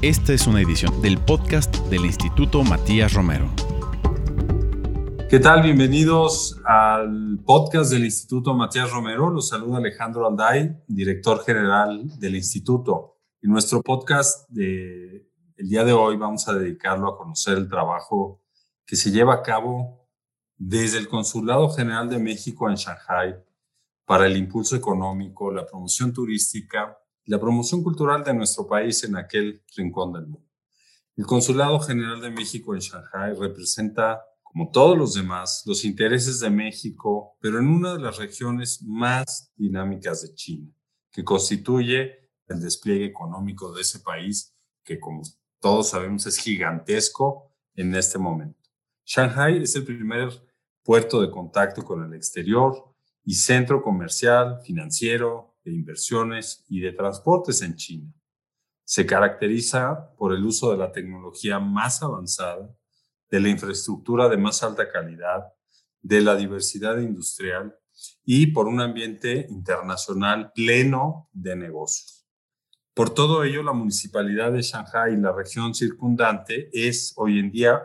Esta es una edición del podcast del Instituto Matías Romero. ¿Qué tal? Bienvenidos al podcast del Instituto Matías Romero. Los saluda Alejandro Alday, director general del instituto. En nuestro podcast de el día de hoy vamos a dedicarlo a conocer el trabajo que se lleva a cabo desde el Consulado General de México en Shanghai para el impulso económico, la promoción turística la promoción cultural de nuestro país en aquel rincón del mundo. El Consulado General de México en Shanghai representa, como todos los demás, los intereses de México, pero en una de las regiones más dinámicas de China, que constituye el despliegue económico de ese país, que como todos sabemos es gigantesco en este momento. Shanghai es el primer puerto de contacto con el exterior y centro comercial, financiero, de inversiones y de transportes en China. Se caracteriza por el uso de la tecnología más avanzada, de la infraestructura de más alta calidad, de la diversidad industrial y por un ambiente internacional pleno de negocios. Por todo ello, la municipalidad de Shanghai y la región circundante es hoy en día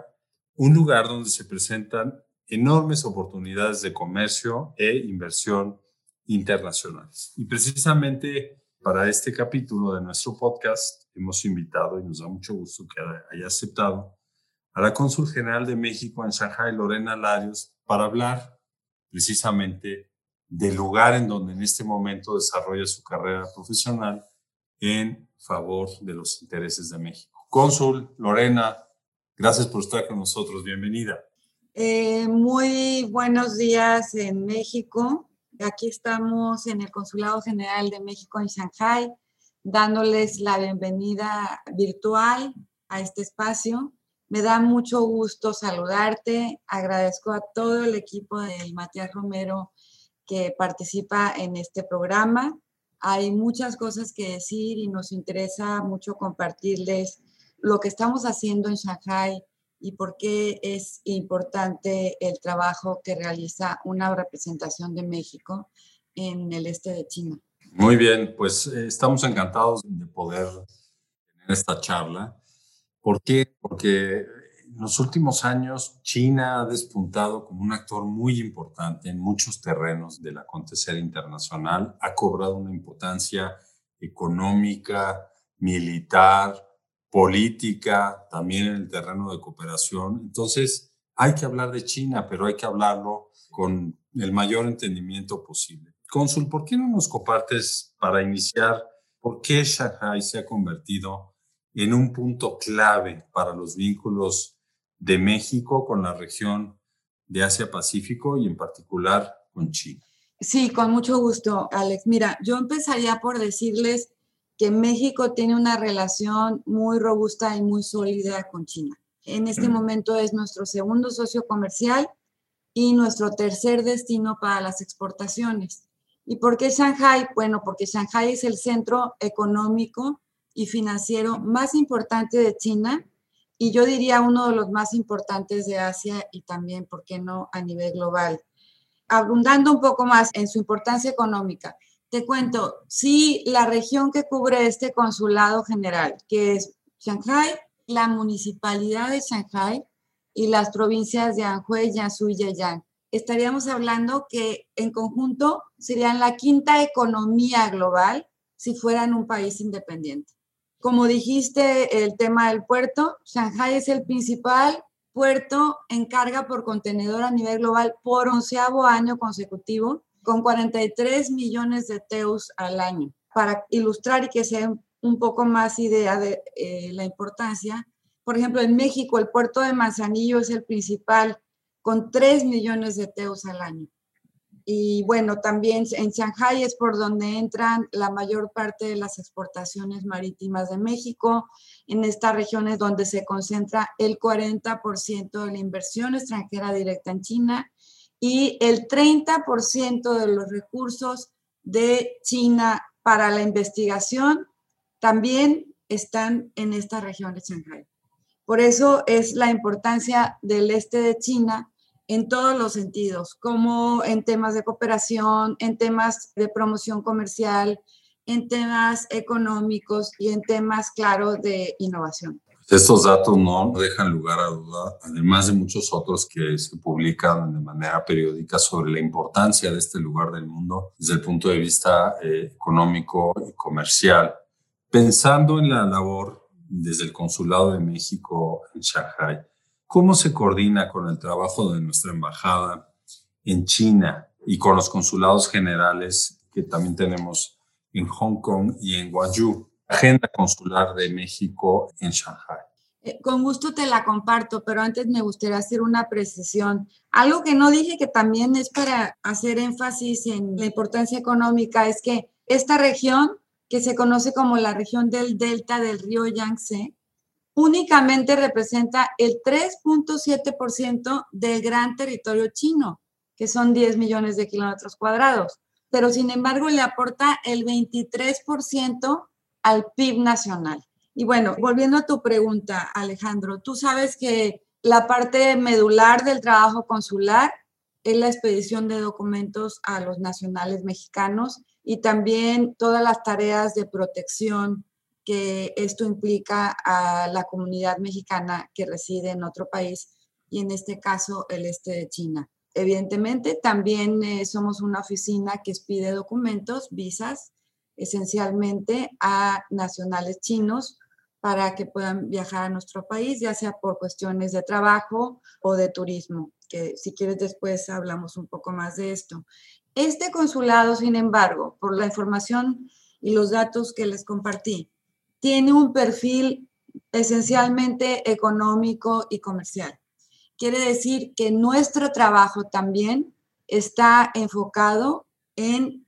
un lugar donde se presentan enormes oportunidades de comercio e inversión internacionales. Y precisamente para este capítulo de nuestro podcast hemos invitado, y nos da mucho gusto que haya aceptado, a la cónsul general de México en Shanghai, Lorena Larios, para hablar precisamente del lugar en donde en este momento desarrolla su carrera profesional en favor de los intereses de México. Cónsul, Lorena, gracias por estar con nosotros. Bienvenida. Eh, muy buenos días en México. Aquí estamos en el Consulado General de México en Shanghai, dándoles la bienvenida virtual a este espacio. Me da mucho gusto saludarte. Agradezco a todo el equipo del Matías Romero que participa en este programa. Hay muchas cosas que decir y nos interesa mucho compartirles lo que estamos haciendo en Shanghai y por qué es importante el trabajo que realiza una representación de México en el este de China. Muy bien, pues eh, estamos encantados de poder tener esta charla. ¿Por qué? Porque en los últimos años China ha despuntado como un actor muy importante en muchos terrenos del acontecer internacional, ha cobrado una importancia económica, militar, política, también en el terreno de cooperación. Entonces, hay que hablar de China, pero hay que hablarlo con el mayor entendimiento posible. Cónsul, ¿por qué no nos compartes para iniciar por qué Shanghai se ha convertido en un punto clave para los vínculos de México con la región de Asia-Pacífico y en particular con China? Sí, con mucho gusto, Alex. Mira, yo empezaría por decirles que México tiene una relación muy robusta y muy sólida con China. En este momento es nuestro segundo socio comercial y nuestro tercer destino para las exportaciones. ¿Y por qué Shanghai? Bueno, porque Shanghai es el centro económico y financiero más importante de China y yo diría uno de los más importantes de Asia y también, ¿por qué no?, a nivel global. Abundando un poco más en su importancia económica, te cuento, sí, la región que cubre este consulado general, que es Shanghai, la municipalidad de Shanghai y las provincias de Anhui, Jiangsu y Zhejiang. Estaríamos hablando que en conjunto serían la quinta economía global si fueran un país independiente. Como dijiste, el tema del puerto, Shanghai es el principal puerto en carga por contenedor a nivel global por onceavo año consecutivo con 43 millones de teus al año. Para ilustrar y que sea un poco más idea de eh, la importancia, por ejemplo, en México el puerto de Manzanillo es el principal con 3 millones de teus al año. Y bueno, también en Shanghai es por donde entran la mayor parte de las exportaciones marítimas de México. En esta región es donde se concentra el 40% de la inversión extranjera directa en China y el 30% de los recursos de China para la investigación también están en esta región de Shanghai. Por eso es la importancia del este de China en todos los sentidos, como en temas de cooperación, en temas de promoción comercial, en temas económicos y en temas, claro, de innovación. Estos datos no dejan lugar a duda, además de muchos otros que se publican de manera periódica sobre la importancia de este lugar del mundo desde el punto de vista eh, económico y comercial. Pensando en la labor desde el Consulado de México en Shanghai, ¿cómo se coordina con el trabajo de nuestra embajada en China y con los consulados generales que también tenemos en Hong Kong y en Guangzhou? Agenda consular de México en Shanghai. Eh, con gusto te la comparto, pero antes me gustaría hacer una precisión. Algo que no dije que también es para hacer énfasis en la importancia económica es que esta región, que se conoce como la región del delta del río Yangtze, únicamente representa el 3.7% del gran territorio chino, que son 10 millones de kilómetros cuadrados, pero sin embargo le aporta el 23% al PIB nacional. Y bueno, volviendo a tu pregunta, Alejandro, tú sabes que la parte medular del trabajo consular es la expedición de documentos a los nacionales mexicanos y también todas las tareas de protección que esto implica a la comunidad mexicana que reside en otro país y en este caso el este de China. Evidentemente, también eh, somos una oficina que expide documentos, visas, esencialmente a nacionales chinos para que puedan viajar a nuestro país, ya sea por cuestiones de trabajo o de turismo, que si quieres después hablamos un poco más de esto. Este consulado, sin embargo, por la información y los datos que les compartí, tiene un perfil esencialmente económico y comercial. Quiere decir que nuestro trabajo también está enfocado en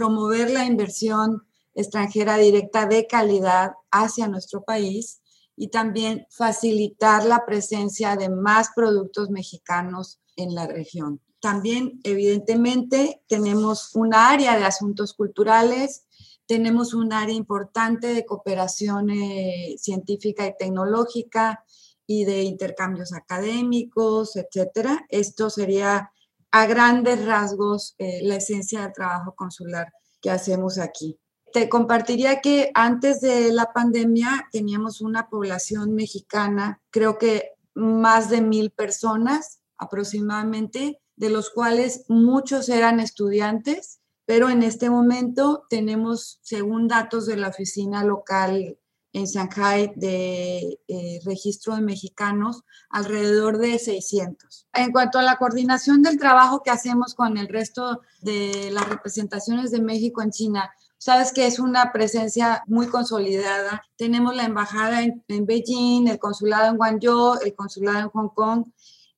promover la inversión extranjera directa de calidad hacia nuestro país y también facilitar la presencia de más productos mexicanos en la región. También, evidentemente, tenemos un área de asuntos culturales, tenemos un área importante de cooperación eh, científica y tecnológica y de intercambios académicos, etcétera. Esto sería a grandes rasgos eh, la esencia del trabajo consular que hacemos aquí. Te compartiría que antes de la pandemia teníamos una población mexicana, creo que más de mil personas aproximadamente, de los cuales muchos eran estudiantes, pero en este momento tenemos, según datos de la oficina local en Shanghai de eh, registro de mexicanos, alrededor de 600. En cuanto a la coordinación del trabajo que hacemos con el resto de las representaciones de México en China, sabes que es una presencia muy consolidada. Tenemos la embajada en, en Beijing, el consulado en Guangzhou, el consulado en Hong Kong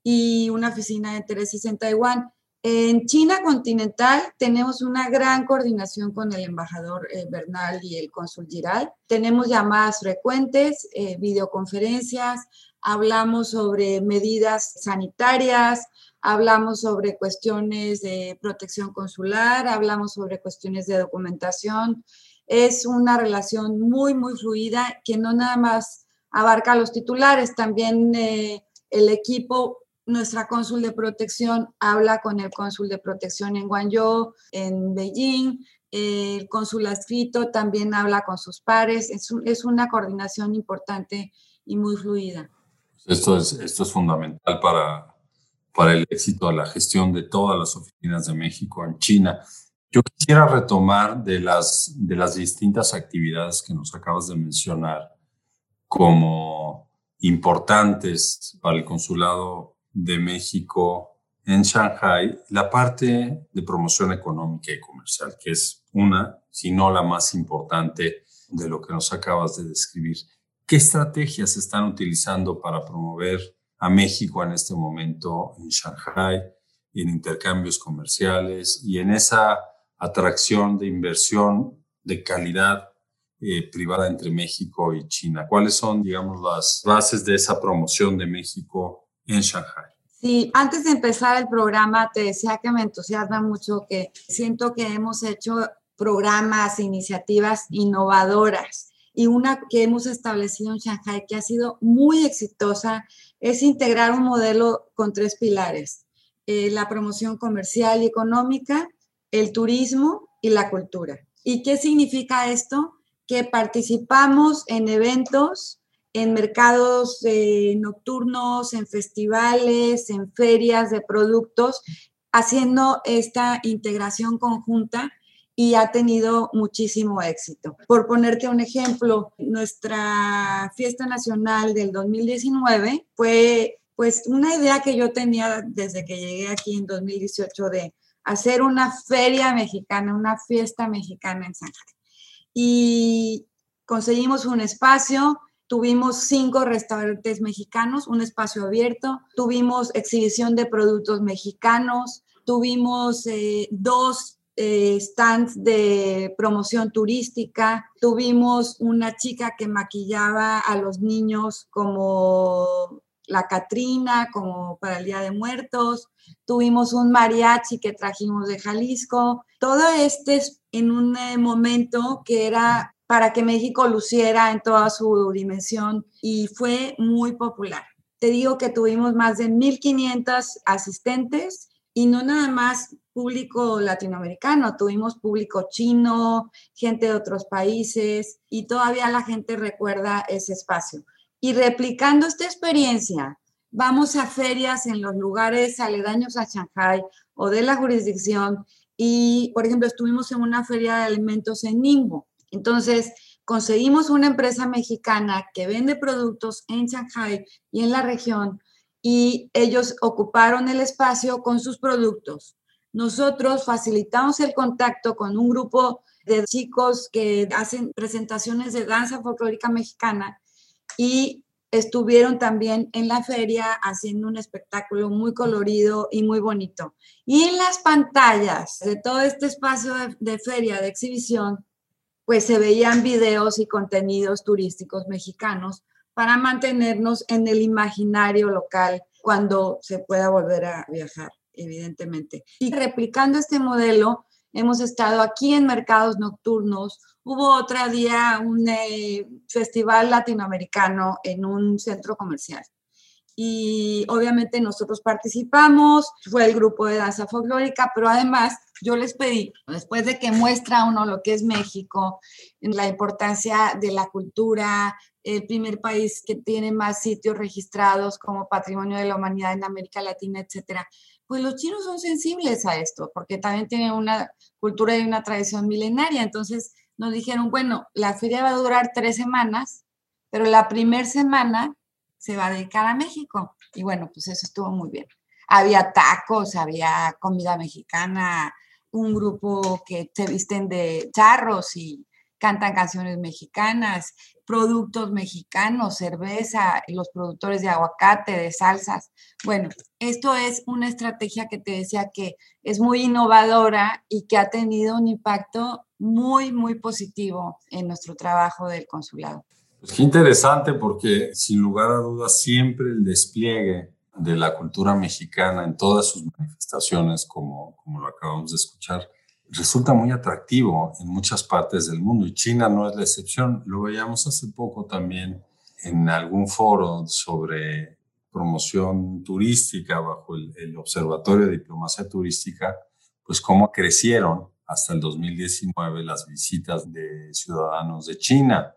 y una oficina de intereses en Taiwán. En China continental tenemos una gran coordinación con el embajador eh, Bernal y el cónsul Giral. Tenemos llamadas frecuentes, eh, videoconferencias, hablamos sobre medidas sanitarias, hablamos sobre cuestiones de protección consular, hablamos sobre cuestiones de documentación. Es una relación muy, muy fluida que no nada más abarca a los titulares, también eh, el equipo nuestra cónsul de protección habla con el cónsul de protección en Guangzhou, en Beijing. El cónsul adscrito también habla con sus pares. Es, una coordinación importante y muy fluida. Esto es, esto es fundamental para, para el éxito de la gestión de todas las oficinas de México en China. Yo quisiera retomar de las, de las distintas actividades que nos acabas de mencionar como importantes para el consulado de México en Shanghai la parte de promoción económica y comercial, que es una, si no la más importante de lo que nos acabas de describir. ¿Qué estrategias están utilizando para promover a México en este momento en Shanghai, en intercambios comerciales y en esa atracción de inversión de calidad eh, privada entre México y China? ¿Cuáles son, digamos, las bases de esa promoción de México en Shanghai. Sí, antes de empezar el programa te decía que me entusiasma mucho que siento que hemos hecho programas, iniciativas innovadoras y una que hemos establecido en Shanghai que ha sido muy exitosa es integrar un modelo con tres pilares, eh, la promoción comercial y económica, el turismo y la cultura. ¿Y qué significa esto? Que participamos en eventos, en mercados eh, nocturnos, en festivales, en ferias de productos, haciendo esta integración conjunta y ha tenido muchísimo éxito. Por ponerte un ejemplo, nuestra fiesta nacional del 2019 fue pues una idea que yo tenía desde que llegué aquí en 2018 de hacer una feria mexicana, una fiesta mexicana en San Y conseguimos un espacio, tuvimos cinco restaurantes mexicanos, un espacio abierto, tuvimos exhibición de productos mexicanos, tuvimos eh, dos eh, stands de promoción turística, tuvimos una chica que maquillaba a los niños como la Catrina, como para el Día de Muertos, tuvimos un mariachi que trajimos de Jalisco, todo este en un eh, momento que era para que México luciera en toda su dimensión y fue muy popular. Te digo que tuvimos más de 1.500 asistentes y no nada más público latinoamericano, tuvimos público chino, gente de otros países y todavía la gente recuerda ese espacio. Y replicando esta experiencia, vamos a ferias en los lugares aledaños a Shanghai o de la jurisdicción y, por ejemplo, estuvimos en una feria de alimentos en Ningbo. Entonces, conseguimos una empresa mexicana que vende productos en Shanghai y en la región y ellos ocuparon el espacio con sus productos. Nosotros facilitamos el contacto con un grupo de chicos que hacen presentaciones de danza folclórica mexicana y estuvieron también en la feria haciendo un espectáculo muy colorido y muy bonito. Y en las pantallas de todo este espacio de, de feria, de exhibición, pues se veían videos y contenidos turísticos mexicanos para mantenernos en el imaginario local cuando se pueda volver a viajar, evidentemente. Y replicando este modelo, hemos estado aquí en mercados nocturnos. Hubo otro día un eh, festival latinoamericano en un centro comercial. Y obviamente nosotros participamos, fue el grupo de danza folclórica, pero además yo les pedí, después de que muestra uno lo que es México, la importancia de la cultura, el primer país que tiene más sitios registrados como patrimonio de la humanidad en América Latina, etcétera. Pues los chinos son sensibles a esto, porque también tienen una cultura y una tradición milenaria. Entonces nos dijeron, bueno, la feria va a durar tres semanas, pero la primera semana se va a dedicar a México. Y bueno, pues eso estuvo muy bien. Había tacos, había comida mexicana, un grupo que se visten de charros y cantan canciones mexicanas, productos mexicanos, cerveza, los productores de aguacate, de salsas. Bueno, esto es una estrategia que te decía que es muy innovadora y que ha tenido un impacto muy, muy positivo en nuestro trabajo del consulado. Pues qué interesante porque sin lugar a dudas siempre el despliegue de la cultura mexicana en todas sus manifestaciones, como, como lo acabamos de escuchar, resulta muy atractivo en muchas partes del mundo y China no es la excepción. Lo veíamos hace poco también en algún foro sobre promoción turística bajo el, Observatorio de Diplomacia Turística, pues cómo crecieron hasta el 2019 las visitas de ciudadanos de China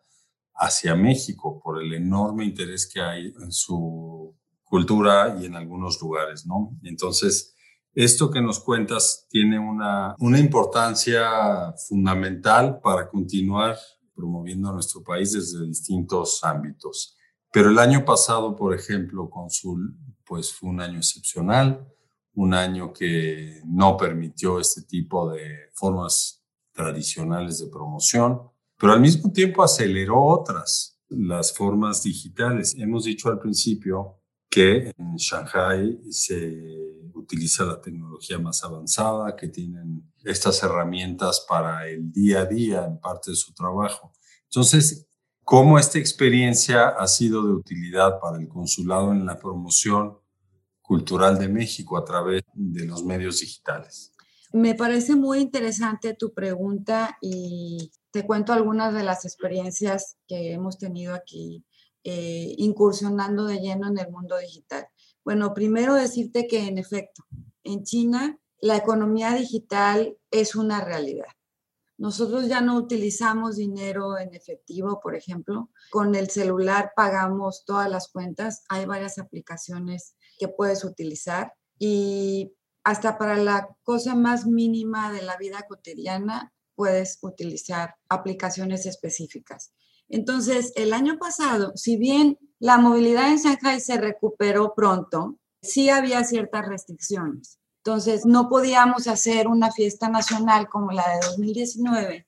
hacia México por el enorme interés que hay en su cultura y en algunos lugares, ¿no? Entonces, esto que nos cuentas tiene una, una importancia fundamental para continuar promoviendo nuestro país desde distintos ámbitos. Pero el año pasado, por ejemplo, Consul, pues fue un año excepcional, un año que no permitió este tipo de formas tradicionales de promoción, pero al mismo tiempo aceleró otras, las formas digitales. Hemos dicho al principio que en Shanghai se utiliza la tecnología más avanzada, que tienen estas herramientas para el día a día en parte de su trabajo. Entonces, ¿cómo esta experiencia ha sido de utilidad para el consulado en la promoción cultural de México a través de los medios digitales? Me parece muy interesante tu pregunta y te cuento algunas de las experiencias que hemos tenido aquí eh, incursionando de lleno en el mundo digital? Bueno, primero decirte que en efecto, en China la economía digital es una realidad. Nosotros ya no utilizamos dinero en efectivo, por ejemplo. Con el celular pagamos todas las cuentas. Hay varias aplicaciones que puedes utilizar y hasta para la cosa más mínima de la vida cotidiana puedes utilizar aplicaciones específicas. Entonces, el año pasado, si bien la movilidad en Shanghai se recuperó pronto, sí había ciertas restricciones. Entonces, no podíamos hacer una fiesta nacional como la de 2019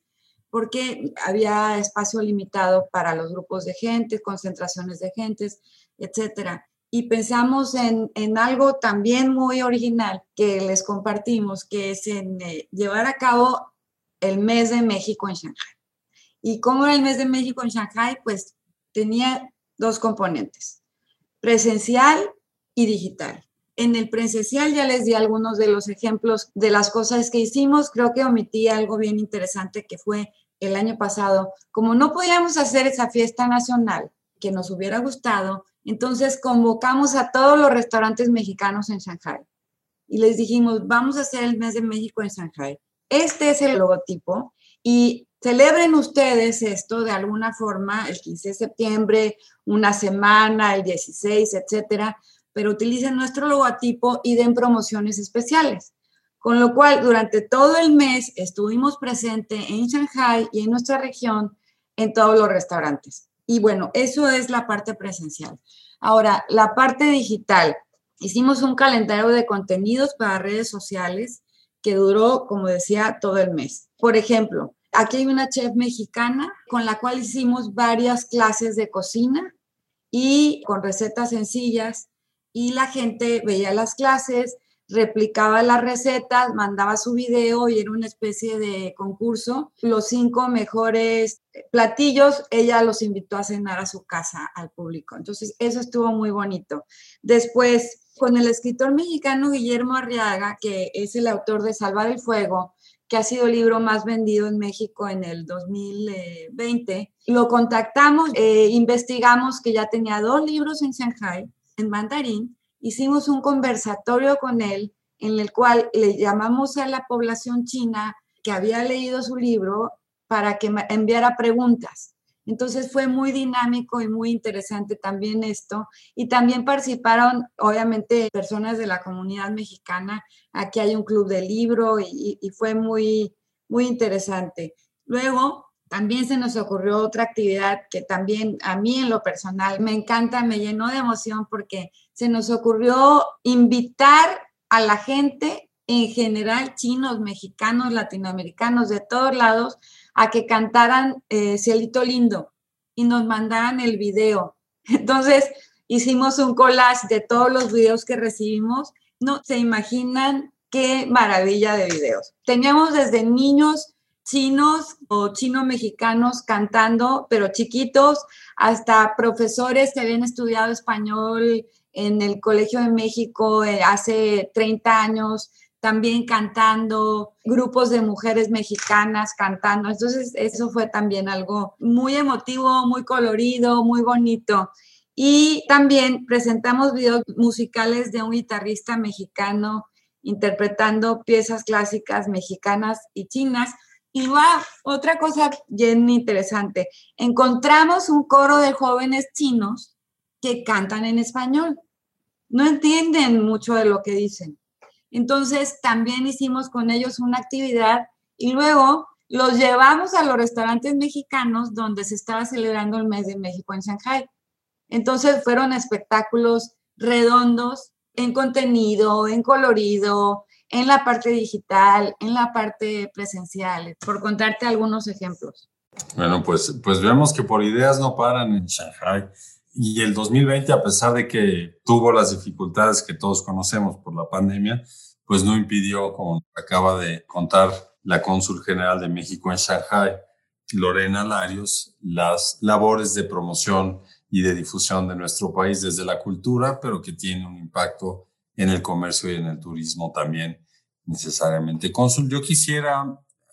porque había espacio limitado para los grupos de gente, concentraciones de gentes, etcétera. Y pensamos en, algo también muy original que les compartimos, que es en eh, llevar a cabo el mes de México en Shanghai. ¿Y cómo era el mes de México en Shanghai? Pues tenía dos componentes, presencial y digital. En el presencial ya les di algunos de los ejemplos de las cosas que hicimos. Creo que omití algo bien interesante que fue el año pasado. Como no podíamos hacer esa fiesta nacional que nos hubiera gustado, entonces convocamos a todos los restaurantes mexicanos en Shanghai y les dijimos, vamos a hacer el mes de México en Shanghai. Este es el logotipo y celebren ustedes esto de alguna forma el 15 de septiembre, una semana, el 16, etcétera, pero utilicen nuestro logotipo y den promociones especiales. Con lo cual, durante todo el mes estuvimos presentes en Shanghai y en nuestra región en todos los restaurantes. Y bueno, eso es la parte presencial. Ahora, la parte digital. Hicimos un calendario de contenidos para redes sociales que duró, como decía, todo el mes. Por ejemplo, aquí hay una chef mexicana con la cual hicimos varias clases de cocina y con recetas sencillas y la gente veía las clases, replicaba las recetas, mandaba su video y era una especie de concurso. Los cinco mejores platillos, ella los invitó a cenar a su casa al público. Entonces, eso estuvo muy bonito. Después, con el escritor mexicano Guillermo Arriaga, que es el autor de Salvar el Fuego, que ha sido el libro más vendido en México en el 2020. Lo contactamos, eh, investigamos que ya tenía dos libros en Shanghai, en mandarín. Hicimos un conversatorio con él en el cual le llamamos a la población china que había leído su libro para que enviara preguntas. Entonces fue muy dinámico y muy interesante también esto. Y también participaron, obviamente, personas de la comunidad mexicana. Aquí hay un club de libro y, fue muy, muy interesante. Luego, también se nos ocurrió otra actividad que también a mí en lo personal me encanta, me llenó de emoción porque se nos ocurrió invitar a la gente en general, chinos, mexicanos, latinoamericanos, de todos lados, a que cantaran eh, Cielito Lindo y nos mandaran el video. Entonces hicimos un collage de todos los videos que recibimos. No se imaginan qué maravilla de videos. Teníamos desde niños chinos o chino-mexicanos cantando, pero chiquitos, hasta profesores que habían estudiado español en el Colegio de México eh, hace 30 años, también cantando, grupos de mujeres mexicanas cantando. Entonces, eso fue también algo muy emotivo, muy colorido, muy bonito. Y también presentamos videos musicales de un guitarrista mexicano interpretando piezas clásicas mexicanas y chinas. Y va, otra cosa bien interesante, encontramos un coro de jóvenes chinos que cantan en español. No entienden mucho de lo que dicen entonces también hicimos con ellos una actividad y luego los llevamos a los restaurantes mexicanos donde se estaba celebrando el mes de México en Shanghai. Entonces fueron espectáculos redondos en contenido, en colorido, en la parte digital, en la parte presencial, por contarte algunos ejemplos. Bueno, pues, pues vemos que por ideas no paran en Shanghai. Y el 2020, a pesar de que tuvo las dificultades que todos conocemos por la pandemia, pues no impidió, como acaba de contar la cónsul general de México en Shanghai, Lorena Larios, las labores de promoción y de difusión de nuestro país desde la cultura, pero que tiene un impacto en el comercio y en el turismo también necesariamente. Cónsul, yo quisiera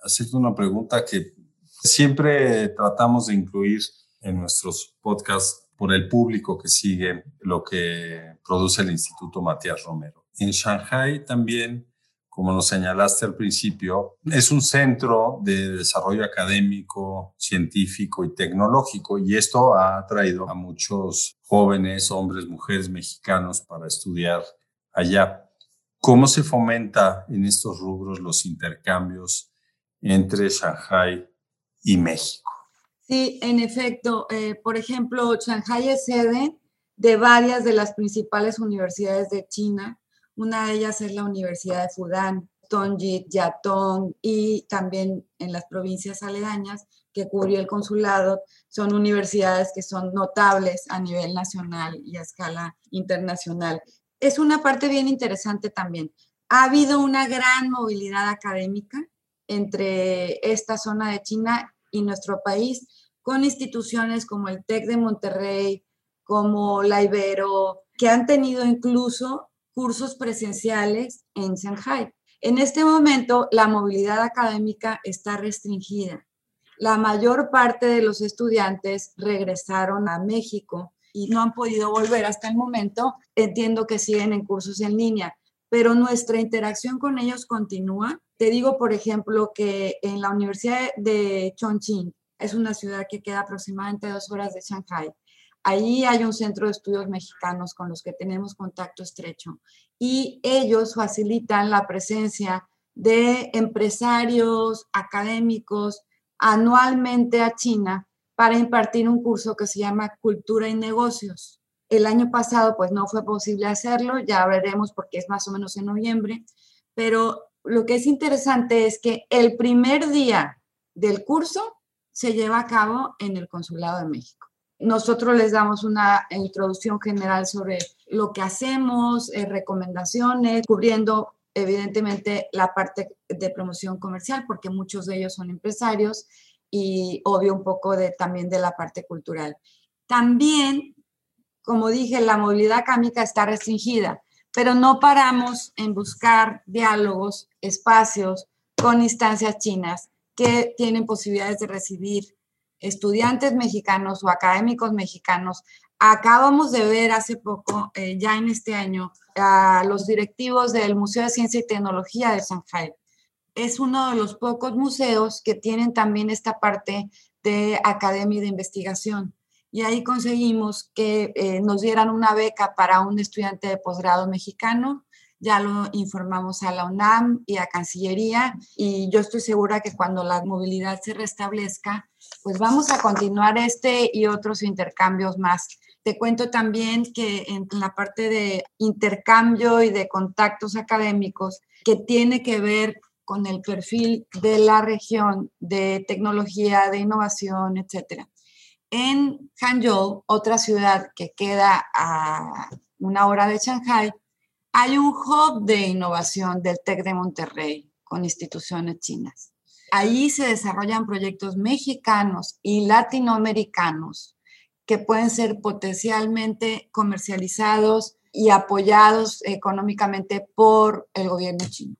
hacerte una pregunta que siempre tratamos de incluir en nuestros podcasts por el público que sigue lo que produce el Instituto Matías Romero. En Shanghai también como nos señalaste al principio, es un centro de desarrollo académico, científico y tecnológico y esto ha atraído a muchos jóvenes, hombres, mujeres mexicanos para estudiar allá. ¿Cómo se fomenta en estos rubros los intercambios entre Shanghai y México? Sí, en efecto. Eh, por ejemplo, Shanghai es sede de varias de las principales universidades de China una de ellas es la Universidad de Fudan, Tongjit, Yatong y también en las provincias aledañas que cubrió el consulado, son universidades que son notables a nivel nacional y a escala internacional. Es una parte bien interesante también. Ha habido una gran movilidad académica entre esta zona de China y nuestro país, con instituciones como el TEC de Monterrey, como la Ibero, que han tenido incluso cursos presenciales en Shanghai. En este momento, la movilidad académica está restringida. La mayor parte de los estudiantes regresaron a México y no han podido volver hasta el momento. Entiendo que siguen en cursos en línea, pero nuestra interacción con ellos continúa. Te digo, por ejemplo, que en la Universidad de Chongqing, es una ciudad que queda aproximadamente dos horas de Shanghai, Ahí hay un centro de estudios mexicanos con los que tenemos contacto estrecho y ellos facilitan la presencia de empresarios académicos anualmente a China para impartir un curso que se llama Cultura y Negocios. El año pasado pues no fue posible hacerlo, ya veremos porque es más o menos en noviembre, pero lo que es interesante es que el primer día del curso se lleva a cabo en el Consulado de México. Nosotros les damos una introducción general sobre lo que hacemos, eh, recomendaciones, cubriendo evidentemente la parte de promoción comercial, porque muchos de ellos son empresarios, y obvio un poco de, también de la parte cultural. También, como dije, la movilidad acámica está restringida, pero no paramos en buscar diálogos, espacios con instancias chinas que tienen posibilidades de recibir estudiantes mexicanos o académicos mexicanos. Acabamos de ver hace poco, eh, ya en este año, a los directivos del Museo de Ciencia y Tecnología de Shanghai. Es uno de los pocos museos que tienen también esta parte de academia y de investigación. Y ahí conseguimos que eh, nos dieran una beca para un estudiante de posgrado mexicano ya lo informamos a la UNAM y a Cancillería y yo estoy segura que cuando la movilidad se restablezca, pues vamos a continuar este y otros intercambios más. Te cuento también que en la parte de intercambio y de contactos académicos, que tiene que ver con el perfil de la región de tecnología, de innovación, etcétera. En Hangzhou, otra ciudad que queda a una hora de Shanghai, hay un hub de innovación del TEC de Monterrey con instituciones chinas. Ahí se desarrollan proyectos mexicanos y latinoamericanos que pueden ser potencialmente comercializados y apoyados económicamente por el gobierno chino.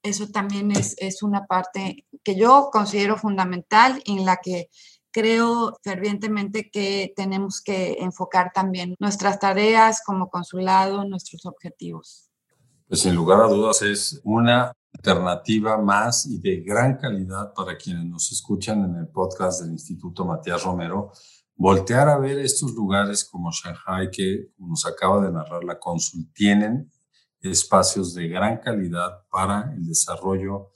Eso también es, es una parte que yo considero fundamental en la que creo fervientemente que tenemos que enfocar también nuestras tareas como consulado, nuestros objetivos. Pues sin lugar a dudas es una alternativa más y de gran calidad para quienes nos escuchan en el podcast del Instituto Matías Romero, voltear a ver estos lugares como Shanghai que, como nos acaba de narrar la cónsul, tienen espacios de gran calidad para el desarrollo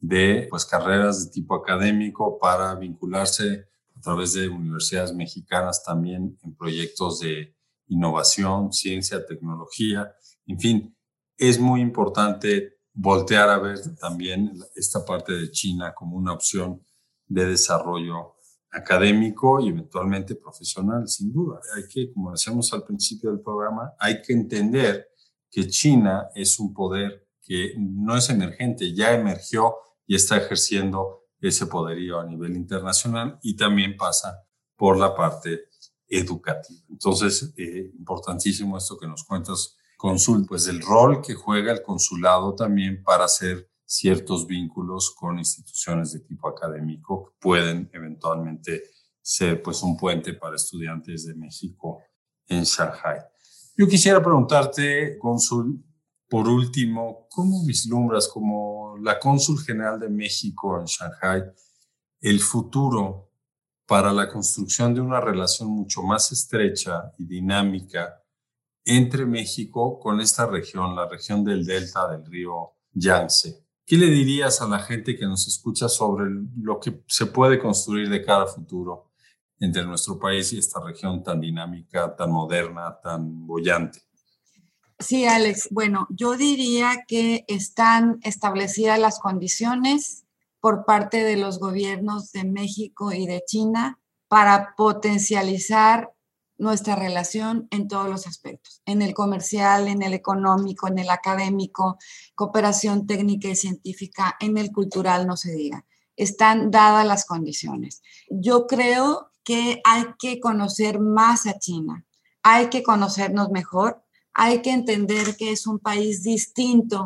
de pues, carreras de tipo académico, para vincularse través de universidades mexicanas también en proyectos de innovación, ciencia, tecnología, en fin, es muy importante voltear a ver también esta parte de China como una opción de desarrollo académico y eventualmente profesional, sin duda. Hay que, como decíamos al principio del programa, hay que entender que China es un poder que no es emergente, ya emergió y está ejerciendo ese poderío a nivel internacional y también pasa por la parte educativa. Entonces, eh, importantísimo esto que nos cuentas, Consul, pues el rol que juega el consulado también para hacer ciertos vínculos con instituciones de tipo académico que pueden eventualmente ser pues un puente para estudiantes de México en Shanghai. Yo quisiera preguntarte, Consul, por último, ¿cómo vislumbras como la cónsul general de México en Shanghai el futuro para la construcción de una relación mucho más estrecha y dinámica entre México con esta región, la región del delta del río Yangtze? ¿Qué le dirías a la gente que nos escucha sobre lo que se puede construir de cara a futuro entre nuestro país y esta región tan dinámica, tan moderna, tan bollante? Sí, Alex. Bueno, yo diría que están establecidas las condiciones por parte de los gobiernos de México y de China para potencializar nuestra relación en todos los aspectos, en el comercial, en el económico, en el académico, cooperación técnica y científica, en el cultural, no se diga. Están dadas las condiciones. Yo creo que hay que conocer más a China, hay que conocernos mejor, hay que entender que es un país distinto,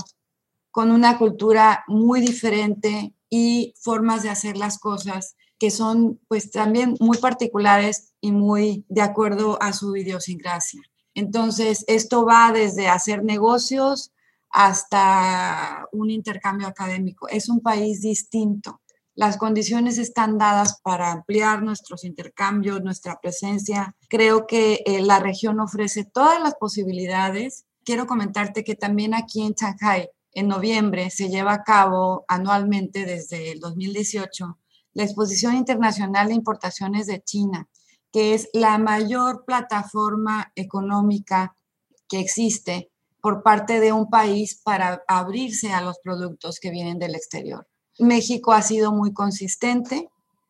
con una cultura muy diferente y formas de hacer las cosas que son pues también muy particulares y muy de acuerdo a su idiosincrasia. Entonces, esto va desde hacer negocios hasta un intercambio académico. Es un país distinto. Las condiciones están dadas para ampliar nuestros intercambios, nuestra presencia. Creo que eh, la región ofrece todas las posibilidades. Quiero comentarte que también aquí en Shanghai, en noviembre, se lleva a cabo anualmente desde el 2018 la Exposición Internacional de Importaciones de China, que es la mayor plataforma económica que existe por parte de un país para abrirse a los productos que vienen del exterior. México ha sido muy consistente,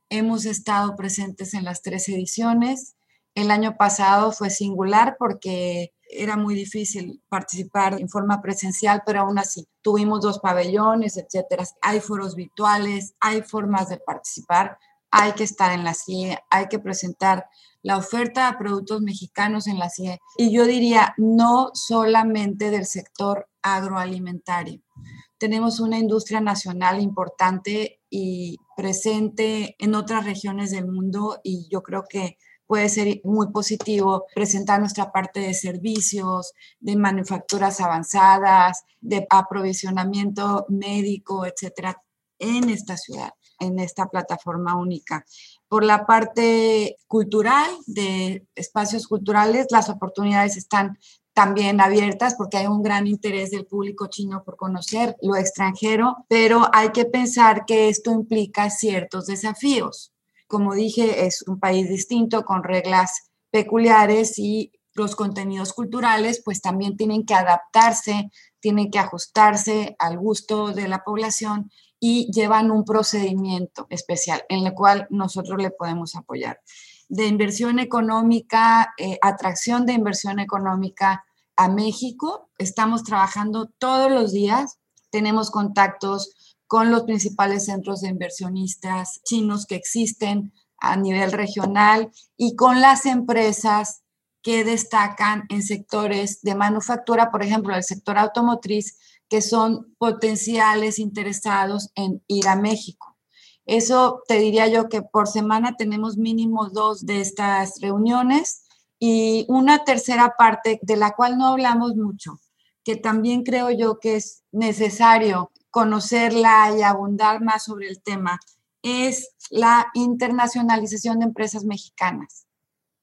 hemos estado presentes en las tres ediciones. El año pasado fue singular porque era muy difícil participar en forma presencial, pero aún así tuvimos dos pabellones, etcétera. Hay foros virtuales, hay formas de participar, hay que estar en la CIE, hay que presentar la oferta de productos mexicanos en la CIE. Y yo diría, no solamente del sector agroalimentario. Tenemos una industria nacional importante y presente en otras regiones del mundo y yo creo que puede ser muy positivo presentar nuestra parte de servicios, de manufacturas avanzadas, de aprovisionamiento médico, etcétera, en esta ciudad, en esta plataforma única. Por la parte cultural, de espacios culturales, las oportunidades están también abiertas porque hay un gran interés del público chino por conocer lo extranjero, pero hay que pensar que esto implica ciertos desafíos como dije, es un país distinto con reglas peculiares y los contenidos culturales pues también tienen que adaptarse, tienen que ajustarse al gusto de la población y llevan un procedimiento especial en el cual nosotros le podemos apoyar. De inversión económica, eh, atracción de inversión económica a México, estamos trabajando todos los días, tenemos contactos con los principales centros de inversionistas chinos que existen a nivel regional y con las empresas que destacan en sectores de manufactura, por ejemplo, el sector automotriz, que son potenciales interesados en ir a México. Eso te diría yo que por semana tenemos mínimo dos de estas reuniones y una tercera parte de la cual no hablamos mucho, que también creo yo que es necesario conocerla y abundar más sobre el tema es la internacionalización de empresas mexicanas.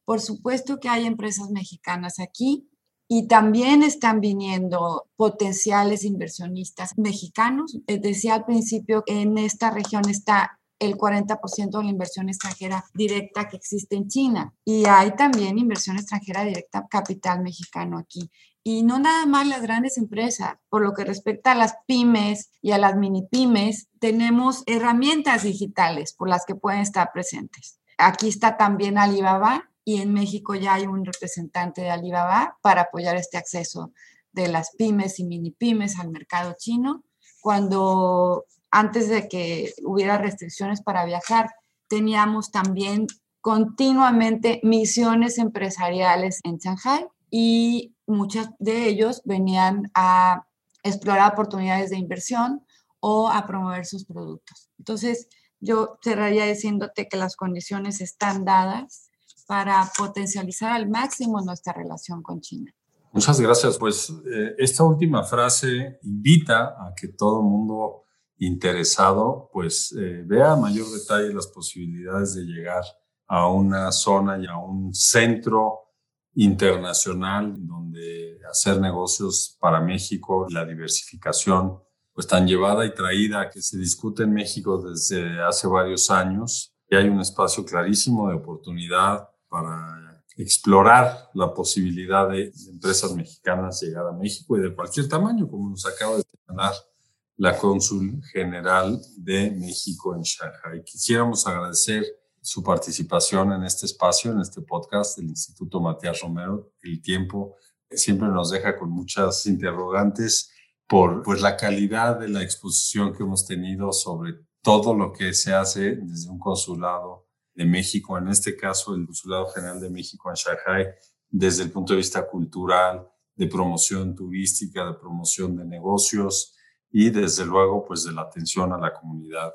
Por supuesto que hay empresas mexicanas aquí y también están viniendo potenciales inversionistas mexicanos. Decía al principio que en esta región está el 40% de la inversión extranjera directa que existe en China. Y hay también inversión extranjera directa, capital mexicano aquí. Y no nada más las grandes empresas. Por lo que respecta a las pymes y a las mini pymes, tenemos herramientas digitales por las que pueden estar presentes. Aquí está también Alibaba y en México ya hay un representante de Alibaba para apoyar este acceso de las pymes y mini pymes al mercado chino. Cuando antes de que hubiera restricciones para viajar, teníamos también continuamente misiones empresariales en Shanghai y muchos de ellos venían a explorar oportunidades de inversión o a promover sus productos. Entonces, yo cerraría diciéndote que las condiciones están dadas para potencializar al máximo nuestra relación con China. Muchas gracias. Pues eh, esta última frase invita a que todo mundo interesado pues eh, vea a mayor detalle las posibilidades de llegar a una zona y a un centro internacional donde hacer negocios para México, la diversificación pues tan llevada y traída que se discute en México desde hace varios años y hay un espacio clarísimo de oportunidad para explorar la posibilidad de empresas mexicanas llegar a México y de cualquier tamaño, como nos acaba de señalar la cónsul general de México en Shanghai. Quisiéramos agradecer su participación en este espacio, en este podcast del Instituto Matías Romero. El tiempo siempre nos deja con muchas interrogantes por pues, la calidad de la exposición que hemos tenido sobre todo lo que se hace desde un consulado de México, en este caso el Consulado General de México en Shanghai, desde el punto de vista cultural, de promoción turística, de promoción de negocios y desde luego pues de la atención a la comunidad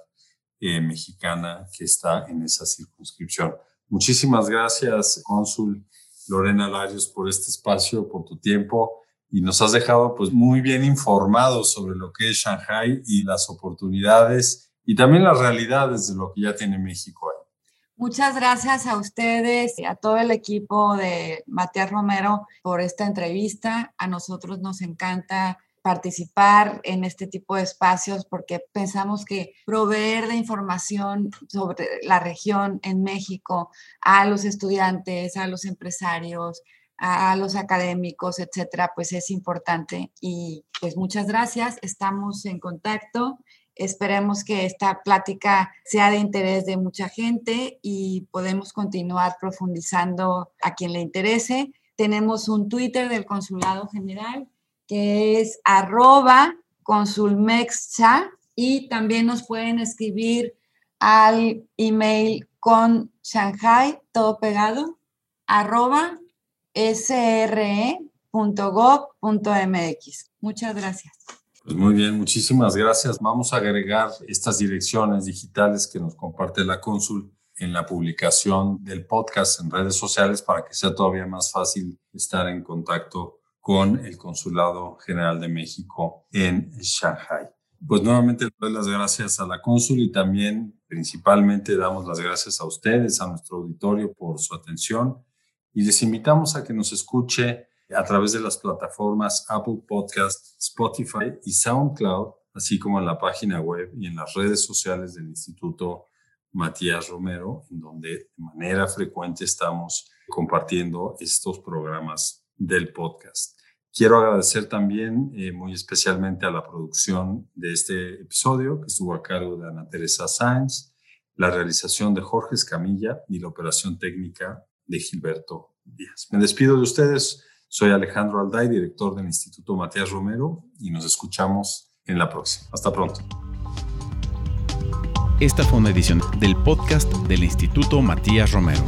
eh, mexicana que está en esa circunscripción. Muchísimas gracias, cónsul Lorena Larios, por este espacio, por tu tiempo y nos has dejado pues muy bien informados sobre lo que es Shanghai y las oportunidades y también las realidades de lo que ya tiene México ahí. Muchas gracias a ustedes y a todo el equipo de Matías Romero por esta entrevista. A nosotros nos encanta participar en este tipo de espacios porque pensamos que proveer de información sobre la región en México a los estudiantes, a los empresarios, a los académicos, etcétera, pues es importante. Y pues muchas gracias, estamos en contacto. Esperemos que esta plática sea de interés de mucha gente y podemos continuar profundizando a quien le interese. Tenemos un Twitter del Consulado General que es arroba y también nos pueden escribir al email con Shanghai, todo pegado, arroba sre.gov.mx. Muchas gracias. Pues muy bien, muchísimas gracias. Vamos a agregar estas direcciones digitales que nos comparte la cónsul en la publicación del podcast en redes sociales para que sea todavía más fácil estar en contacto con el Consulado General de México en Shanghai. Pues nuevamente le doy las gracias a la cónsul y también principalmente damos las gracias a ustedes, a nuestro auditorio por su atención y les invitamos a que nos escuche a través de las plataformas Apple Podcast, Spotify y SoundCloud, así como en la página web y en las redes sociales del Instituto Matías Romero, en donde de manera frecuente estamos compartiendo estos programas del podcast. Quiero agradecer también eh, muy especialmente a la producción de este episodio, que estuvo a cargo de Ana Teresa Sáenz, la realización de Jorge Escamilla y la operación técnica de Gilberto Díaz. Me despido de ustedes. Soy Alejandro Alday, director del Instituto Matías Romero, y nos escuchamos en la próxima. Hasta pronto. Esta fue una edición del podcast del Instituto Matías Romero.